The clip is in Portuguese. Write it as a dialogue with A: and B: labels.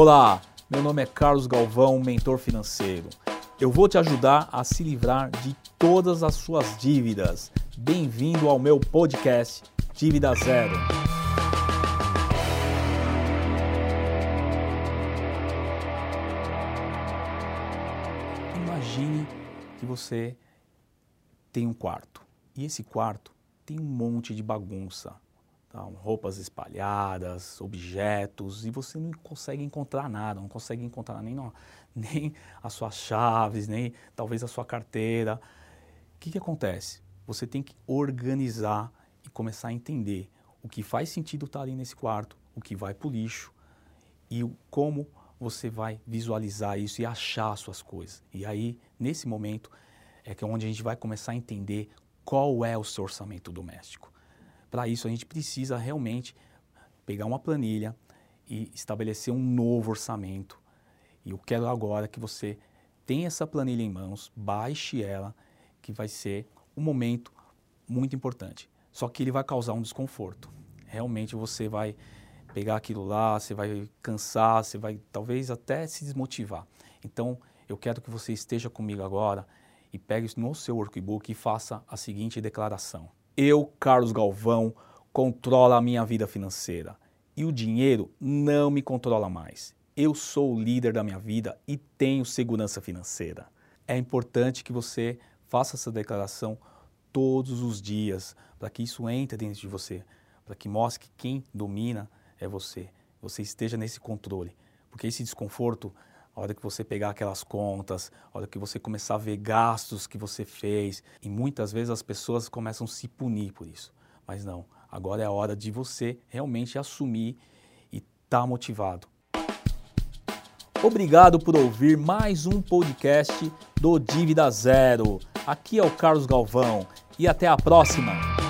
A: Olá, meu nome é Carlos Galvão, mentor financeiro. Eu vou te ajudar a se livrar de todas as suas dívidas. Bem-vindo ao meu podcast Dívida Zero. Imagine que você tem um quarto e esse quarto tem um monte de bagunça, tá? roupas espalhadas, objetos e você não consegue encontrar nada, não consegue encontrar nem, nem as suas chaves, nem talvez a sua carteira. O que, que acontece? Você tem que organizar e começar a entender o que faz sentido estar ali nesse quarto, o que vai para o lixo e como você vai visualizar isso e achar as suas coisas. E aí, nesse momento, é que é onde a gente vai começar a entender qual é o seu orçamento doméstico. Para isso, a gente precisa realmente pegar uma planilha e estabelecer um novo orçamento. E eu quero agora que você tenha essa planilha em mãos, baixe ela, que vai ser um momento muito importante. Só que ele vai causar um desconforto. Realmente você vai pegar aquilo lá, você vai cansar, você vai talvez até se desmotivar. Então, eu quero que você esteja comigo agora e pegue no seu workbook e faça a seguinte declaração: Eu, Carlos Galvão, controlo a minha vida financeira e o dinheiro não me controla mais. Eu sou o líder da minha vida e tenho segurança financeira. É importante que você faça essa declaração todos os dias, para que isso entre dentro de você, para que mostre que quem domina é você. Você esteja nesse controle. Porque esse desconforto, hora que você pegar aquelas contas, hora que você começar a ver gastos que você fez, e muitas vezes as pessoas começam a se punir por isso. Mas não, agora é a hora de você realmente assumir e estar tá motivado. Obrigado por ouvir mais um podcast do Dívida Zero. Aqui é o Carlos Galvão e até a próxima!